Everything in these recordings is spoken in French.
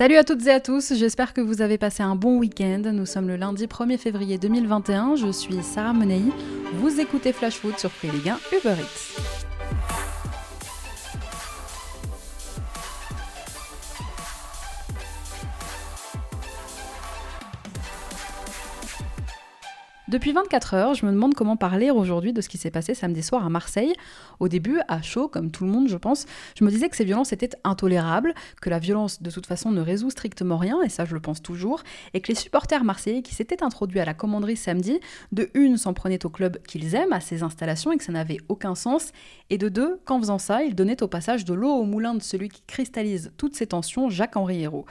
Salut à toutes et à tous, j'espère que vous avez passé un bon week-end. Nous sommes le lundi 1er février 2021, je suis Sarah Monei. Vous écoutez Flash Food sur 1 Uber. Depuis 24 heures, je me demande comment parler aujourd'hui de ce qui s'est passé samedi soir à Marseille. Au début, à chaud, comme tout le monde, je pense, je me disais que ces violences étaient intolérables, que la violence de toute façon ne résout strictement rien, et ça je le pense toujours, et que les supporters marseillais qui s'étaient introduits à la commanderie samedi, de une, s'en prenaient au club qu'ils aiment, à ces installations, et que ça n'avait aucun sens, et de deux, qu'en faisant ça, ils donnaient au passage de l'eau au moulin de celui qui cristallise toutes ces tensions, Jacques-Henri Hérault.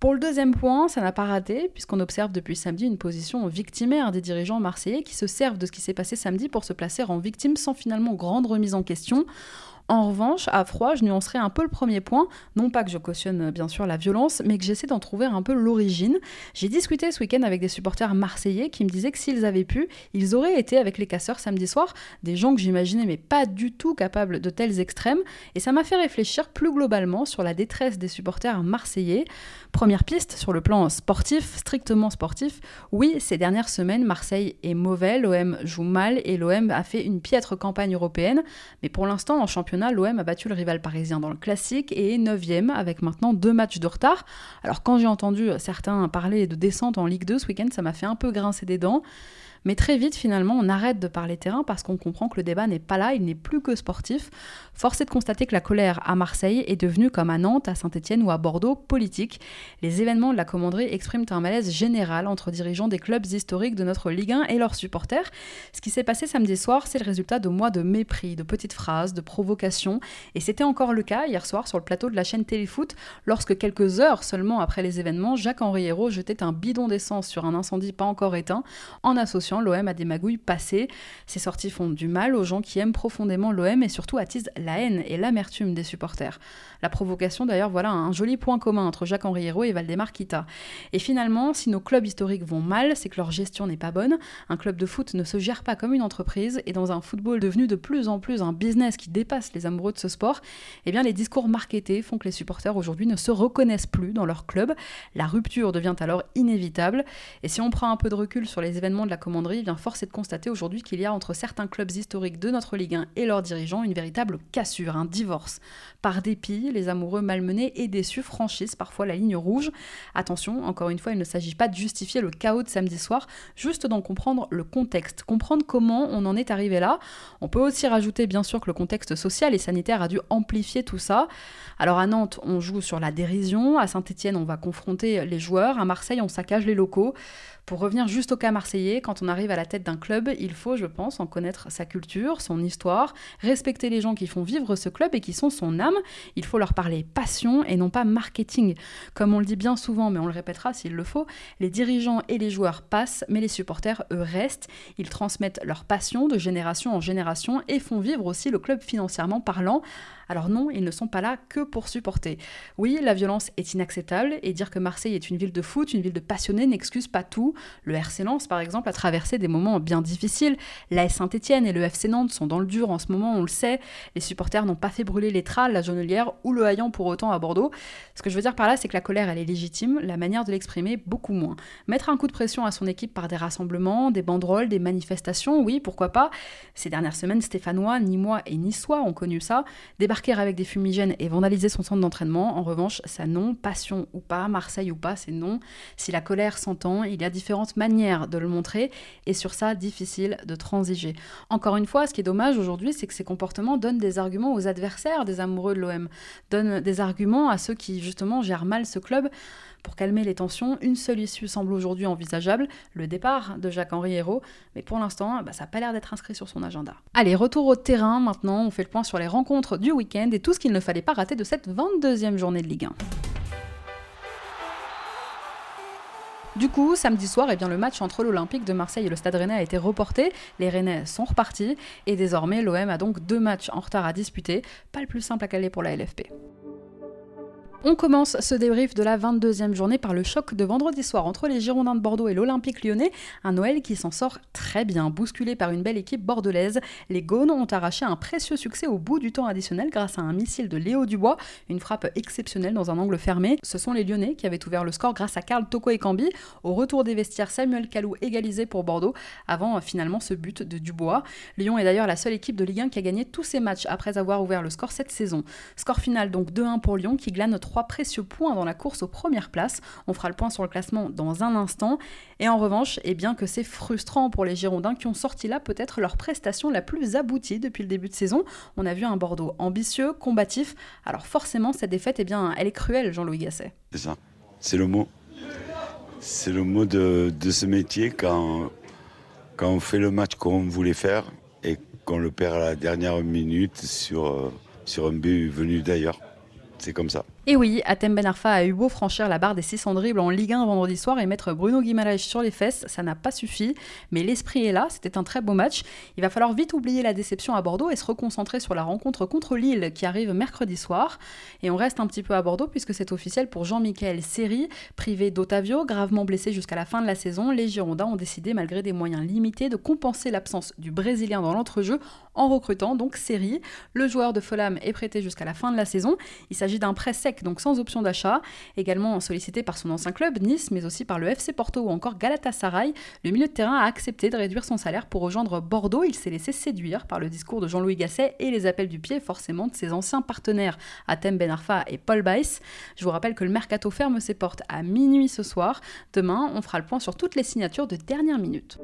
Pour le deuxième point, ça n'a pas raté, puisqu'on observe depuis samedi une position victimaire des dirigeants marseillais qui se servent de ce qui s'est passé samedi pour se placer en victime sans finalement grande remise en question. En revanche, à froid, je nuancerai un peu le premier point. Non pas que je cautionne bien sûr la violence, mais que j'essaie d'en trouver un peu l'origine. J'ai discuté ce week-end avec des supporters marseillais qui me disaient que s'ils avaient pu, ils auraient été avec les casseurs samedi soir, des gens que j'imaginais mais pas du tout capables de tels extrêmes. Et ça m'a fait réfléchir plus globalement sur la détresse des supporters marseillais. Première piste, sur le plan sportif, strictement sportif, oui, ces dernières semaines, Marseille est mauvais, l'OM joue mal et l'OM a fait une piètre campagne européenne. Mais pour l'instant, en championnat, l'OM a battu le rival parisien dans le classique et est 9 avec maintenant deux matchs de retard. Alors quand j'ai entendu certains parler de descente en Ligue 2 ce week-end, ça m'a fait un peu grincer des dents. Mais très vite, finalement, on arrête de parler terrain parce qu'on comprend que le débat n'est pas là, il n'est plus que sportif. Force est de constater que la colère à Marseille est devenue, comme à Nantes, à Saint-Etienne ou à Bordeaux, politique. Les événements de la commanderie expriment un malaise général entre dirigeants des clubs historiques de notre Ligue 1 et leurs supporters. Ce qui s'est passé samedi soir, c'est le résultat de mois de mépris, de petites phrases, de provocations. Et c'était encore le cas hier soir sur le plateau de la chaîne Téléfoot, lorsque quelques heures seulement après les événements, Jacques-Henri Hérault jetait un bidon d'essence sur un incendie pas encore éteint en associant l'OM a des magouilles passées. Ces sorties font du mal aux gens qui aiment profondément l'OM et surtout attisent la haine et l'amertume des supporters. La provocation, d'ailleurs, voilà un joli point commun entre Jacques-Henri Hérault et Valdemar Kita. Et finalement, si nos clubs historiques vont mal, c'est que leur gestion n'est pas bonne. Un club de foot ne se gère pas comme une entreprise et dans un football devenu de plus en plus un business qui dépasse les amoureux de ce sport, eh bien les discours marketés font que les supporters aujourd'hui ne se reconnaissent plus dans leur club. La rupture devient alors inévitable. Et si on prend un peu de recul sur les événements de la commande commanderie, vient force est de constater aujourd'hui qu'il y a entre certains clubs historiques de notre Ligue 1 et leurs dirigeants une véritable cassure, un divorce. Par dépit, les amoureux malmenés et déçus franchissent parfois la ligne rouge. Attention, encore une fois, il ne s'agit pas de justifier le chaos de samedi soir, juste d'en comprendre le contexte, comprendre comment on en est arrivé là. On peut aussi rajouter bien sûr que le contexte social et sanitaire a dû amplifier tout ça. Alors à Nantes, on joue sur la dérision, à Saint-Étienne, on va confronter les joueurs, à Marseille, on saccage les locaux. Pour revenir juste au cas marseillais, quand on arrive à la tête d'un club, il faut, je pense, en connaître sa culture, son histoire, respecter les gens qui font vivre ce club et qui sont son âme. Il faut leur parler passion et non pas marketing. Comme on le dit bien souvent, mais on le répétera s'il le faut, les dirigeants et les joueurs passent, mais les supporters, eux, restent. Ils transmettent leur passion de génération en génération et font vivre aussi le club financièrement parlant. Alors non, ils ne sont pas là que pour supporter. Oui, la violence est inacceptable et dire que Marseille est une ville de foot, une ville de passionnés n'excuse pas tout. Le RC Lens, par exemple, a traversé des moments bien difficiles. La Saint-Etienne et le FC Nantes sont dans le dur en ce moment, on le sait. Les supporters n'ont pas fait brûler les tralles, la Jonelière ou le Haillan pour autant à Bordeaux. Ce que je veux dire par là, c'est que la colère, elle est légitime, la manière de l'exprimer, beaucoup moins. Mettre un coup de pression à son équipe par des rassemblements, des banderoles, des manifestations, oui, pourquoi pas. Ces dernières semaines, Stéphanois, Nîmois et Niçois ont connu ça avec des fumigènes et vandaliser son centre d'entraînement, en revanche, ça non, passion ou pas, Marseille ou pas, c'est non. Si la colère s'entend, il y a différentes manières de le montrer et sur ça, difficile de transiger. Encore une fois, ce qui est dommage aujourd'hui, c'est que ces comportements donnent des arguments aux adversaires des amoureux de l'OM, donnent des arguments à ceux qui justement gèrent mal ce club. Pour calmer les tensions, une seule issue semble aujourd'hui envisageable, le départ de Jacques-Henri Hérault, mais pour l'instant, bah, ça n'a pas l'air d'être inscrit sur son agenda. Allez, retour au terrain maintenant, on fait le point sur les rencontres du week-end et tout ce qu'il ne fallait pas rater de cette 22e journée de Ligue 1. Du coup, samedi soir, eh bien, le match entre l'Olympique de Marseille et le Stade Rennais a été reporté. Les Rennais sont repartis et désormais l'OM a donc deux matchs en retard à disputer. Pas le plus simple à caler pour la LFP. On commence ce débrief de la 22e journée par le choc de vendredi soir entre les Girondins de Bordeaux et l'Olympique lyonnais, un Noël qui s'en sort très bien. Bousculé par une belle équipe bordelaise, les Gaunes ont arraché un précieux succès au bout du temps additionnel grâce à un missile de Léo Dubois, une frappe exceptionnelle dans un angle fermé. Ce sont les Lyonnais qui avaient ouvert le score grâce à Karl Toko et Cambi. Au retour des vestiaires, Samuel Calou égalisé pour Bordeaux avant euh, finalement ce but de Dubois. Lyon est d'ailleurs la seule équipe de Ligue 1 qui a gagné tous ses matchs après avoir ouvert le score cette saison. Score final donc 2-1 pour Lyon qui glane trois précieux points dans la course aux premières places. On fera le point sur le classement dans un instant. Et en revanche, eh bien que c'est frustrant pour les Girondins qui ont sorti là peut-être leur prestation la plus aboutie depuis le début de saison. On a vu un Bordeaux ambitieux, combatif. Alors forcément, cette défaite, eh bien, elle est cruelle, Jean-Louis Gasset. C'est ça, c'est le mot. C'est le mot de, de, ce métier quand, quand on fait le match qu'on voulait faire et qu'on le perd à la dernière minute sur, euh, sur un but venu d'ailleurs. C'est comme ça. Et oui, Atem Ben Arfa a eu beau franchir la barre des 600 dribbles en Ligue 1 vendredi soir et mettre Bruno Guimaraes sur les fesses, ça n'a pas suffi. Mais l'esprit est là, c'était un très beau match. Il va falloir vite oublier la déception à Bordeaux et se reconcentrer sur la rencontre contre Lille qui arrive mercredi soir. Et on reste un petit peu à Bordeaux puisque c'est officiel pour Jean-Michel Seri, privé d'Otavio, gravement blessé jusqu'à la fin de la saison. Les Girondins ont décidé, malgré des moyens limités, de compenser l'absence du Brésilien dans l'entrejeu en recrutant donc Seri. Le joueur de Fulham est prêté jusqu'à la fin de la saison. Il s'agit d'un prêt sec donc sans option d'achat. Également sollicité par son ancien club, Nice, mais aussi par le FC Porto ou encore Galatasaray, le milieu de terrain a accepté de réduire son salaire pour rejoindre Bordeaux. Il s'est laissé séduire par le discours de Jean-Louis Gasset et les appels du pied forcément de ses anciens partenaires, Atem Ben Arfa et Paul Bice. Je vous rappelle que le mercato ferme ses portes à minuit ce soir. Demain, on fera le point sur toutes les signatures de dernière minute.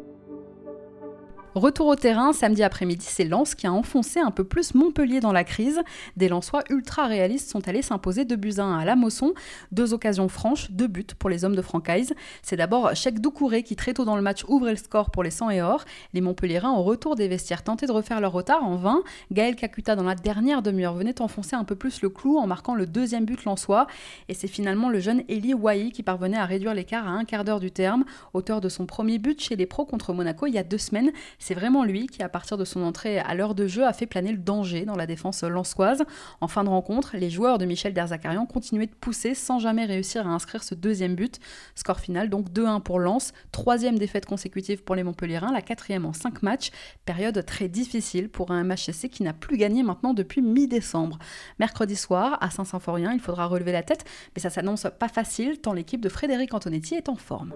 Retour au terrain, samedi après-midi, c'est Lens qui a enfoncé un peu plus Montpellier dans la crise. Des Lensois ultra réalistes sont allés s'imposer de buts 1 à la Mosson. Deux occasions franches, deux buts pour les hommes de Francaise. C'est d'abord Cheikh Doucouré qui très tôt dans le match ouvrait le score pour les 100 et or. Les Montpelliérains au retour des vestiaires tentaient de refaire leur retard en vain. Gaël Kakuta dans la dernière demi-heure venait enfoncer un peu plus le clou en marquant le deuxième but lensois. Et c'est finalement le jeune Eli Wahi qui parvenait à réduire l'écart à un quart d'heure du terme, auteur de son premier but chez les pros contre Monaco il y a deux semaines. C'est vraiment lui qui, à partir de son entrée à l'heure de jeu, a fait planer le danger dans la défense lançoise. En fin de rencontre, les joueurs de Michel Derzakarian continuaient de pousser sans jamais réussir à inscrire ce deuxième but. Score final donc 2-1 pour Lens, troisième défaite consécutive pour les Montpellierins, la quatrième en cinq matchs. Période très difficile pour un MHSC qui n'a plus gagné maintenant depuis mi-décembre. Mercredi soir, à Saint-Symphorien, il faudra relever la tête, mais ça s'annonce pas facile tant l'équipe de Frédéric Antonetti est en forme.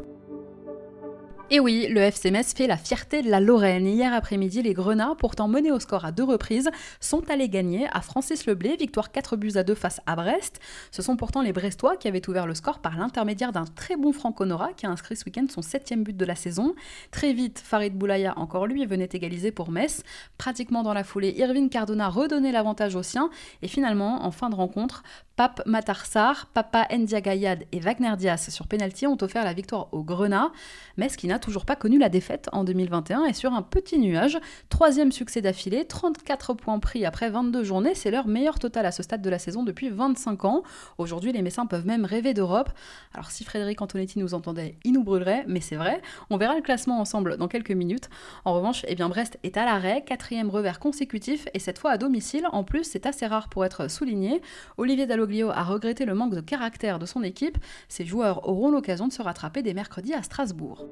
Et oui, le FC fait la fierté de la Lorraine. Hier après-midi, les Grenats, pourtant menés au score à deux reprises, sont allés gagner à Francis Leblé, victoire 4 buts à 2 face à Brest. Ce sont pourtant les Brestois qui avaient ouvert le score par l'intermédiaire d'un très bon Franck Honora qui a inscrit ce week-end son septième but de la saison. Très vite, Farid Boulaya, encore lui, venait égaliser pour Metz. Pratiquement dans la foulée, Irvine Cardona redonnait l'avantage aux siens. Et finalement, en fin de rencontre, Pape Matarsar, Papa Ndiagayad et Wagner Diaz sur penalty ont offert la victoire aux Grenats. Metz qui n'a toujours pas connu la défaite en 2021 et sur un petit nuage. Troisième succès d'affilée, 34 points pris après 22 journées, c'est leur meilleur total à ce stade de la saison depuis 25 ans. Aujourd'hui, les Messins peuvent même rêver d'Europe. Alors si Frédéric Antonetti nous entendait, il nous brûlerait, mais c'est vrai. On verra le classement ensemble dans quelques minutes. En revanche, eh bien Brest est à l'arrêt, quatrième revers consécutif et cette fois à domicile. En plus, c'est assez rare pour être souligné. Olivier Dallo a regretté le manque de caractère de son équipe. Ses joueurs auront l'occasion de se rattraper dès mercredi à Strasbourg.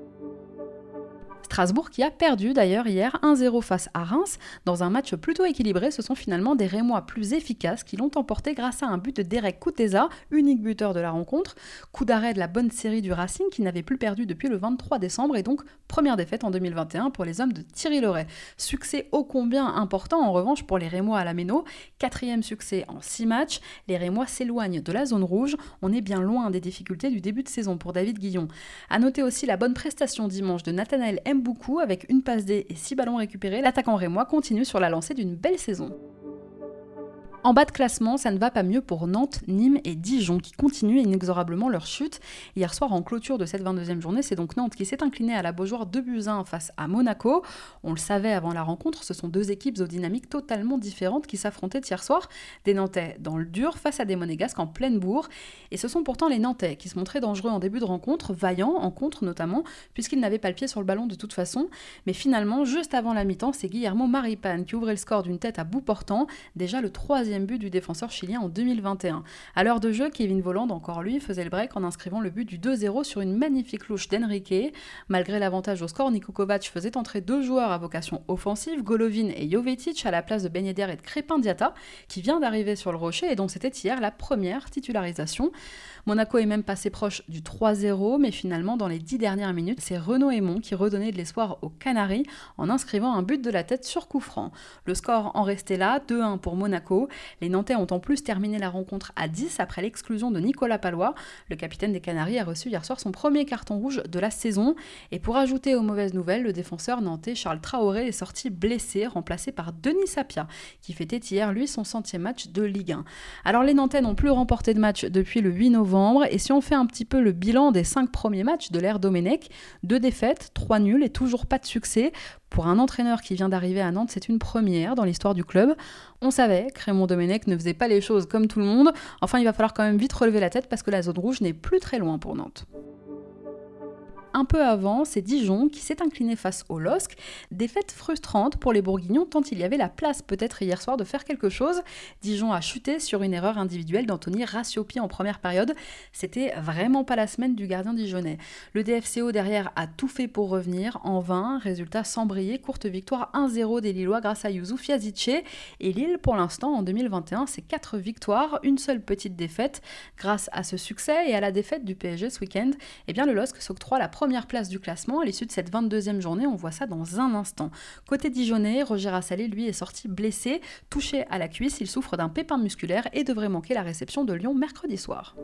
Strasbourg qui a perdu d'ailleurs hier 1-0 face à Reims. Dans un match plutôt équilibré, ce sont finalement des Rémois plus efficaces qui l'ont emporté grâce à un but de Derek Kouteza, unique buteur de la rencontre. Coup d'arrêt de la bonne série du Racing qui n'avait plus perdu depuis le 23 décembre et donc première défaite en 2021 pour les hommes de Thierry Loret. Succès ô combien important en revanche pour les Rémois à la Méno. Quatrième succès en 6 matchs. Les Rémois s'éloignent de la zone rouge. On est bien loin des difficultés du début de saison pour David Guillon. A noter aussi la bonne prestation dimanche de Nathanaël M beaucoup avec une passe D et 6 ballons récupérés. L'attaquant rémois continue sur la lancée d'une belle saison. En bas de classement, ça ne va pas mieux pour Nantes, Nîmes et Dijon qui continuent inexorablement leur chute. Hier soir, en clôture de cette 22e journée, c'est donc Nantes qui s'est incliné à la Beaujoire 2 buts 1 face à Monaco. On le savait avant la rencontre, ce sont deux équipes aux dynamiques totalement différentes qui s'affrontaient hier soir. Des Nantais dans le dur face à des Monégasques en pleine bourre. Et ce sont pourtant les Nantais qui se montraient dangereux en début de rencontre, vaillants en contre notamment, puisqu'ils n'avaient pas le pied sur le ballon de toute façon. Mais finalement, juste avant la mi-temps, c'est Guillermo Maripane qui ouvrait le score d'une tête à bout portant, déjà le troisième but du défenseur chilien en 2021. À l'heure de jeu, Kevin Voland, encore lui, faisait le break en inscrivant le but du 2-0 sur une magnifique louche d'Enrique. Malgré l'avantage au score, Niko Kovac faisait entrer deux joueurs à vocation offensive, Golovin et Jovetic, à la place de Ben et de Crépin Diata, qui vient d'arriver sur le rocher et dont c'était hier la première titularisation. Monaco est même passé proche du 3-0, mais finalement, dans les dix dernières minutes, c'est Renaud Aymon qui redonnait de l'espoir aux Canaries en inscrivant un but de la tête sur coup franc. Le score en restait là, 2-1 pour Monaco. Les Nantais ont en plus terminé la rencontre à 10 après l'exclusion de Nicolas Palois. Le capitaine des Canaries a reçu hier soir son premier carton rouge de la saison. Et pour ajouter aux mauvaises nouvelles, le défenseur nantais Charles Traoré est sorti blessé, remplacé par Denis Sapia, qui fêtait hier, lui, son centième match de Ligue 1. Alors les Nantais n'ont plus remporté de match depuis le 8 novembre et si on fait un petit peu le bilan des cinq premiers matchs de l'ère Domenech, deux défaites, trois nuls et toujours pas de succès. Pour un entraîneur qui vient d'arriver à Nantes, c'est une première dans l'histoire du club. On savait que Raymond Domenech ne faisait pas les choses comme tout le monde. Enfin, il va falloir quand même vite relever la tête parce que la zone rouge n'est plus très loin pour Nantes un peu avant, c'est Dijon qui s'est incliné face au LOSC. Défaite frustrante pour les Bourguignons tant il y avait la place peut-être hier soir de faire quelque chose. Dijon a chuté sur une erreur individuelle d'Anthony Rassiopi en première période. C'était vraiment pas la semaine du gardien dijonnais. Le DFCO derrière a tout fait pour revenir, en vain, résultat sans briller, courte victoire 1-0 des Lillois grâce à Youssouf Yazice. Et Lille, pour l'instant, en 2021, c'est 4 victoires, une seule petite défaite. Grâce à ce succès et à la défaite du PSG ce week-end, eh bien le LOSC s'octroie la première place du classement à l'issue de cette 22e journée. On voit ça dans un instant. Côté Dijonais, Roger Assalé, lui, est sorti blessé, touché à la cuisse. Il souffre d'un pépin musculaire et devrait manquer la réception de Lyon mercredi soir.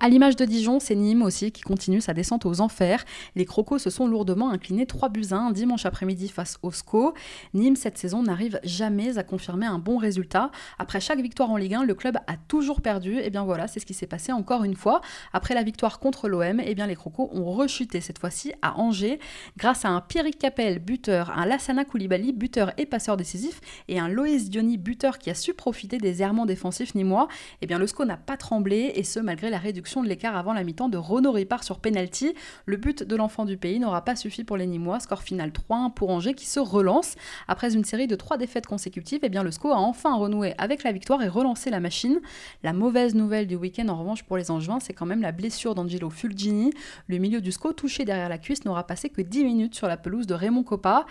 À l'image de Dijon, c'est Nîmes aussi qui continue sa descente aux enfers. Les Crocos se sont lourdement inclinés 3 buts à 1 dimanche après-midi face au SCO. Nîmes, cette saison, n'arrive jamais à confirmer un bon résultat. Après chaque victoire en Ligue 1, le club a toujours perdu. Et bien voilà, c'est ce qui s'est passé encore une fois. Après la victoire contre l'OM, et bien les Crocos ont rechuté cette fois-ci à Angers grâce à un Pierrick Capel, buteur, un Lassana Koulibaly, buteur et passeur décisif, et un Loïs Diony, buteur qui a su profiter des errements défensifs nîmois. Et bien le SCO n'a pas tremblé, et ce malgré la réduction de l'écart avant la mi-temps de Renaud Ripard sur penalty. Le but de l'enfant du pays n'aura pas suffi pour les Nîmois. Score final 3-1 pour Angers qui se relance. Après une série de trois défaites consécutives, eh bien le SCO a enfin renoué avec la victoire et relancé la machine. La mauvaise nouvelle du week-end en revanche pour les Angevins, c'est quand même la blessure d'Angelo Fulgini. Le milieu du SCO touché derrière la cuisse n'aura passé que 10 minutes sur la pelouse de Raymond Coppa.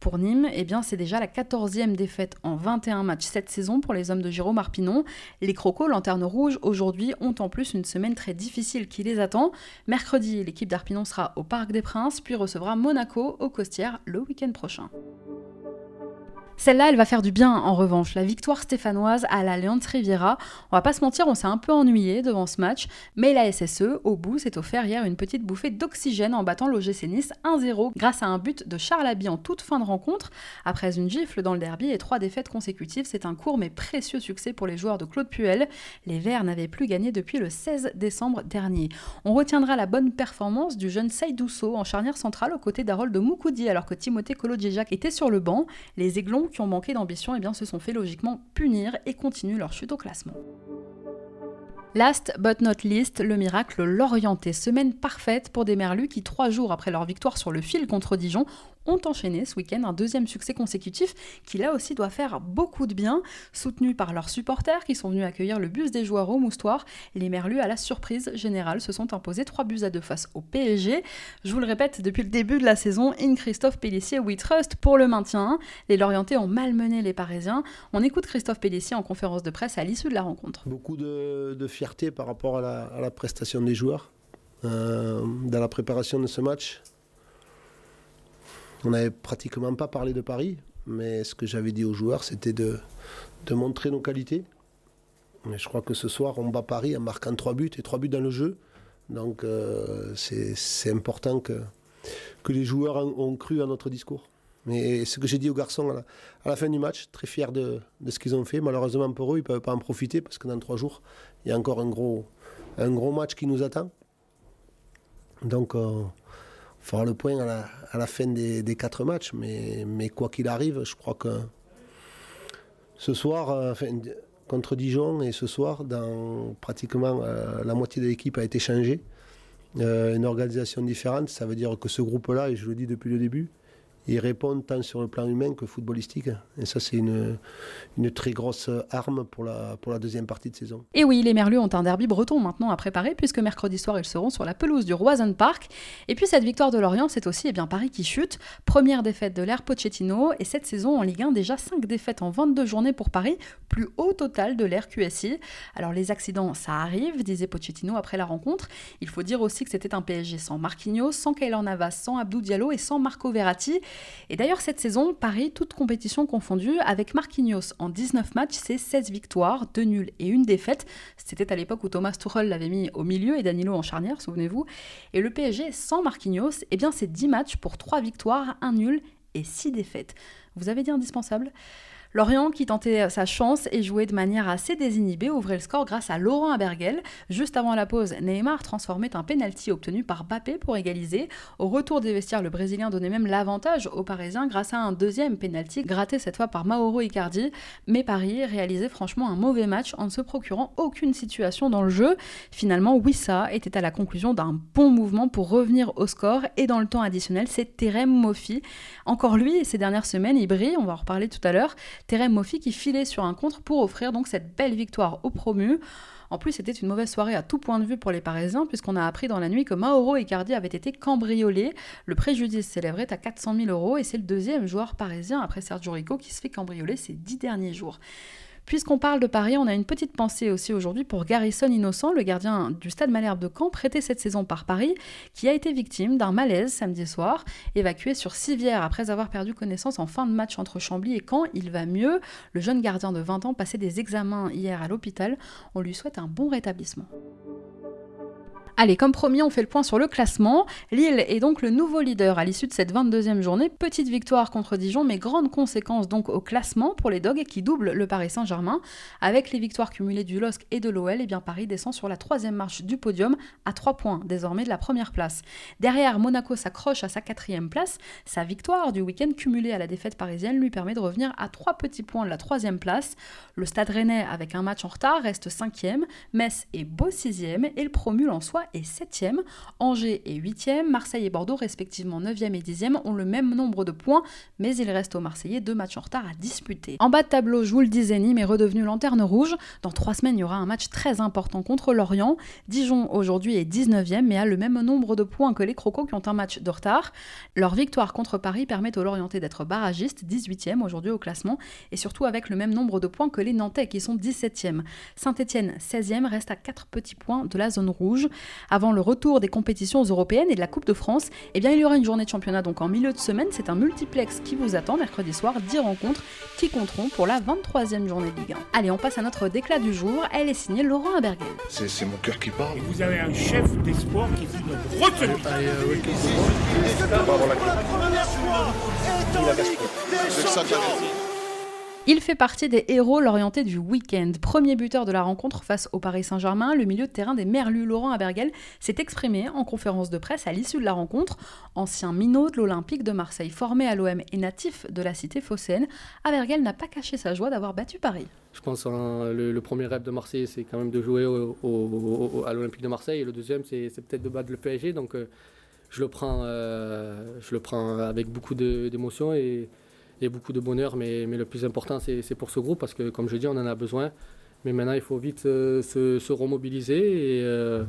Pour Nîmes, eh bien, c'est déjà la 14e défaite en 21 matchs cette saison pour les hommes de Jérôme Arpinon. Les Crocos, lanterne rouge, aujourd'hui ont en plus une semaine très difficile qui les attend. Mercredi, l'équipe d'Arpinon sera au Parc des Princes, puis recevra Monaco au Costières le week-end prochain. Celle-là, elle va faire du bien en revanche. La victoire stéphanoise à la Leonce Riviera. On va pas se mentir, on s'est un peu ennuyé devant ce match, mais la SSE, au bout, s'est offert hier une petite bouffée d'oxygène en battant l'OGC Nice 1-0 grâce à un but de Charles Abbey en toute fin de rencontre. Après une gifle dans le derby et trois défaites consécutives, c'est un court mais précieux succès pour les joueurs de Claude Puel. Les Verts n'avaient plus gagné depuis le 16 décembre dernier. On retiendra la bonne performance du jeune Seydousso en charnière centrale aux côtés d'Harold de Moukoudi alors que Timothée Kolodjejak était sur le banc. Les Aiglons qui ont manqué d'ambition eh bien, se sont fait logiquement punir et continuent leur chute au classement. Last but not least, le miracle l'orienté. Semaine parfaite pour des Merlus qui, trois jours après leur victoire sur le fil contre Dijon, ont enchaîné ce week-end un deuxième succès consécutif qui là aussi doit faire beaucoup de bien. Soutenus par leurs supporters qui sont venus accueillir le bus des joueurs au moustoir, les Merlus, à la surprise générale, se sont imposés 3 buts à 2 face au PSG. Je vous le répète, depuis le début de la saison, in Christophe Pellissier, we trust pour le maintien. Les Lorientais ont malmené les Parisiens. On écoute Christophe Pellissier en conférence de presse à l'issue de la rencontre. Beaucoup de, fierté par rapport à la, prestation des joueurs. Euh, dans la préparation de ce match, on n'avait pratiquement pas parlé de Paris, mais ce que j'avais dit aux joueurs, c'était de, montrer nos qualités. Mais je crois que ce soir, on bat Paris en marquant trois buts et trois buts dans le jeu. Donc euh, c'est important que, les joueurs ont cru à notre discours. Mais ce que j'ai dit aux garçons à la, fin du match, très fiers de, ce qu'ils ont fait. Malheureusement pour eux, ils ne peuvent pas en profiter parce que dans trois jours, il y a encore un gros, un gros match qui nous attend. Donc euh, fera le point à la, fin des, quatre matchs. Mais, quoi qu'il arrive, je crois que ce soir, euh, contre Dijon et ce soir, pratiquement euh, la moitié de l'équipe a été changée. Euh, une organisation différente, ça veut dire que ce groupe-là, et je le dis depuis le début, ils répondent tant sur le plan humain que footballistique. Et ça, c'est une, une très grosse arme pour la, pour la deuxième partie de saison. Et oui, les Merlus ont un derby breton maintenant à préparer, puisque mercredi soir, ils seront sur la pelouse du Roison Park. Et puis cette victoire de Lorient, c'est aussi eh bien, Paris qui chute. Première défaite de l'ère Pochettino, et cette saison en Ligue 1, déjà 5 défaites en 22 journées pour Paris, plus haut total de l'ère QSI. Alors les accidents, ça arrive, disait Pochettino après la rencontre. Il faut dire aussi que c'était un PSG sans Marquinhos, sans Kaylor Navas, sans Abdou Diallo et sans Marco Verratti. Et d'ailleurs, cette saison, Paris, toute compétition confondue, avec Marquinhos en 19 matchs, c'est 16 victoires, 2 nuls et une défaite. C'était à l'époque où Thomas Tuchel l'avait mis au milieu et Danilo en charnière, souvenez-vous. Et le PSG sans Marquinhos, eh bien, c'est 10 matchs pour 3 victoires, 1 nul et 6 défaites. Vous avez dit indispensable? Lorient, qui tentait sa chance et jouait de manière assez désinhibée, ouvrait le score grâce à Laurent Abergel. Juste avant la pause, Neymar transformait un penalty obtenu par Bappé pour égaliser. Au retour des vestiaires, le Brésilien donnait même l'avantage aux Parisiens grâce à un deuxième penalty gratté cette fois par Mauro Icardi. Mais Paris réalisait franchement un mauvais match en ne se procurant aucune situation dans le jeu. Finalement, Wissa était à la conclusion d'un bon mouvement pour revenir au score et dans le temps additionnel, c'est Terem Mofi. Encore lui, ces dernières semaines, il brille, on va en reparler tout à l'heure. Terem Moffi qui filait sur un contre pour offrir donc cette belle victoire au promu. En plus, c'était une mauvaise soirée à tout point de vue pour les Parisiens, puisqu'on a appris dans la nuit que Mauro Icardi avait été cambriolé. Le préjudice s'élèverait à 400 000 euros, et c'est le deuxième joueur parisien après Sergio Rico qui se fait cambrioler ces dix derniers jours. Puisqu'on parle de Paris, on a une petite pensée aussi aujourd'hui pour Garrison Innocent, le gardien du Stade Malherbe de Caen, prêté cette saison par Paris, qui a été victime d'un malaise samedi soir. Évacué sur Civière après avoir perdu connaissance en fin de match entre Chambly et Caen, il va mieux. Le jeune gardien de 20 ans passait des examens hier à l'hôpital. On lui souhaite un bon rétablissement. Allez, comme promis, on fait le point sur le classement. Lille est donc le nouveau leader à l'issue de cette 22e journée. Petite victoire contre Dijon, mais grande conséquence donc au classement pour les Dogs qui doublent le Paris Saint-Germain. Avec les victoires cumulées du LOSC et de l'OL, eh bien Paris descend sur la troisième marche du podium à 3 points désormais de la première place. Derrière, Monaco s'accroche à sa quatrième place. Sa victoire du week-end cumulée à la défaite parisienne lui permet de revenir à 3 petits points de la troisième place. Le Stade Rennais, avec un match en retard, reste cinquième. Metz est beau sixième et le promu en soi est 7e. Angers est 8e. Marseille et Bordeaux, respectivement 9e et 10e, ont le même nombre de points, mais il reste aux Marseillais deux matchs en retard à disputer. En bas de tableau, je vous Nîmes est redevenu lanterne rouge. Dans trois semaines, il y aura un match très important contre Lorient. Dijon, aujourd'hui, est 19e, mais a le même nombre de points que les Crocos qui ont un match de retard. Leur victoire contre Paris permet aux Lorientais d'être barragistes, 18e aujourd'hui au classement, et surtout avec le même nombre de points que les Nantais qui sont 17e. Saint-Etienne, 16e, reste à 4 petits points de la zone rouge. Avant le retour des compétitions européennes et de la Coupe de France, eh bien, il y aura une journée de championnat donc en milieu de semaine. C'est un multiplex qui vous attend mercredi soir, 10 rencontres qui compteront pour la 23e journée de Ligue 1. Allez, on passe à notre déclat du jour. Elle est signée Laurent Abergel. C'est mon cœur qui parle. vous avez un chef d'espoir qui dit notre retenue. Il fait partie des héros l'orienté du week-end. Premier buteur de la rencontre face au Paris Saint-Germain, le milieu de terrain des Merlus, Laurent Abergel, s'est exprimé en conférence de presse à l'issue de la rencontre. Ancien minot de l'Olympique de Marseille, formé à l'OM et natif de la cité phocéenne, Abergel n'a pas caché sa joie d'avoir battu Paris. Je pense que le, premier rêve de Marseille, c'est quand même de jouer à l'Olympique de Marseille. Le deuxième, c'est peut-être de battre le PSG. Donc euh, je, le prends, euh, je le prends avec beaucoup d'émotion et et beaucoup de bonheur. Mais, mais le plus important, c'est pour ce groupe parce que, comme je dis, on en a besoin. Mais maintenant, il faut vite euh, se, remobiliser et, euh,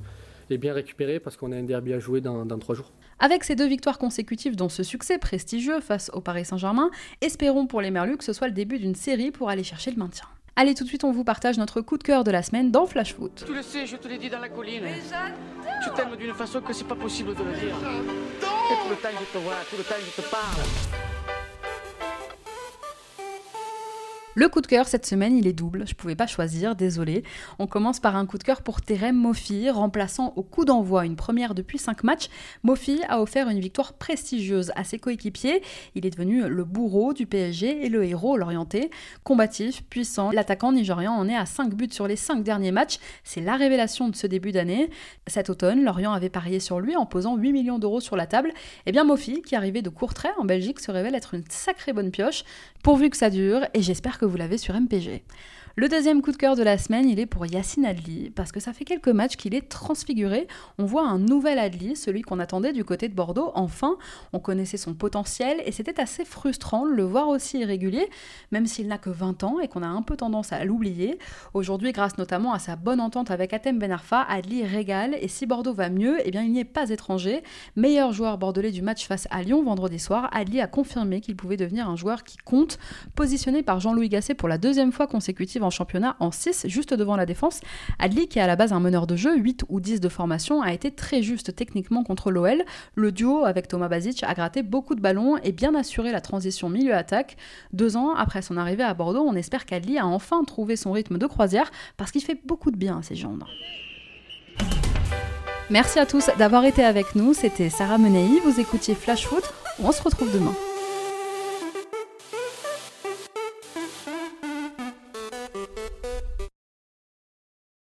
et, bien récupérer parce qu'on a un derby à jouer dans, dans trois jours. Avec ces deux victoires consécutives, dont ce succès prestigieux face au Paris Saint-Germain, espérons pour les Merlus que ce soit le début d'une série pour aller chercher le maintien. Allez, tout de suite, on vous partage notre coup de cœur de la semaine dans Flash Foot. Tu le sais, je te l'ai dit dans la colline. Tu t'aimes d'une façon que c'est pas possible de le dire. Et tout le temps, je te vois, tout le temps, je te parle. Le coup de cœur cette semaine, il est double. Je pouvais pas choisir, désolé. On commence par un coup de cœur pour Terem Mofi, remplaçant au coup d'envoi une première depuis 5 matchs. Mofi a offert une victoire prestigieuse à ses coéquipiers. Il est devenu le bourreau du PSG et le héros l'orienté. Combatif, puissant, l'attaquant nigérian en est à 5 buts sur les 5 derniers matchs. C'est la révélation de ce début d'année. Cet automne, Lorient avait parié sur lui en posant 8 millions d'euros sur la table. Eh bien Mofi, qui arrivait de Courtrai en Belgique, se révèle être une sacrée bonne pioche, pourvu que ça dure, et j'espère que vous l'avez sur MPG. Le deuxième coup de cœur de la semaine, il est pour Yacine Adli, parce que ça fait quelques matchs qu'il est transfiguré. On voit un nouvel Adli, celui qu'on attendait du côté de Bordeaux. Enfin, on connaissait son potentiel et c'était assez frustrant de le voir aussi irrégulier, même s'il n'a que 20 ans et qu'on a un peu tendance à l'oublier. Aujourd'hui, grâce notamment à sa bonne entente avec Atem Ben Arfa, Adli régale et si Bordeaux va mieux, eh bien il n'y est pas étranger. Meilleur joueur bordelais du match face à Lyon vendredi soir, Adli a confirmé qu'il pouvait devenir un joueur qui compte, positionné par Jean-Louis Gasset pour la deuxième fois consécutive en championnat en 6, juste devant la défense. Adli, qui est à la base un meneur de jeu, 8 ou 10 de formation, a été très juste techniquement contre l'OL. Le duo avec Thomas Basic a gratté beaucoup de ballons et bien assuré la transition milieu-attaque. Deux ans après son arrivée à Bordeaux, on espère qu'Adli a enfin trouvé son rythme de croisière parce qu'il fait beaucoup de bien à ses jambes. Merci à tous d'avoir été avec nous. C'était Sarah Menei. Vous écoutiez Flash Foot. On se retrouve demain.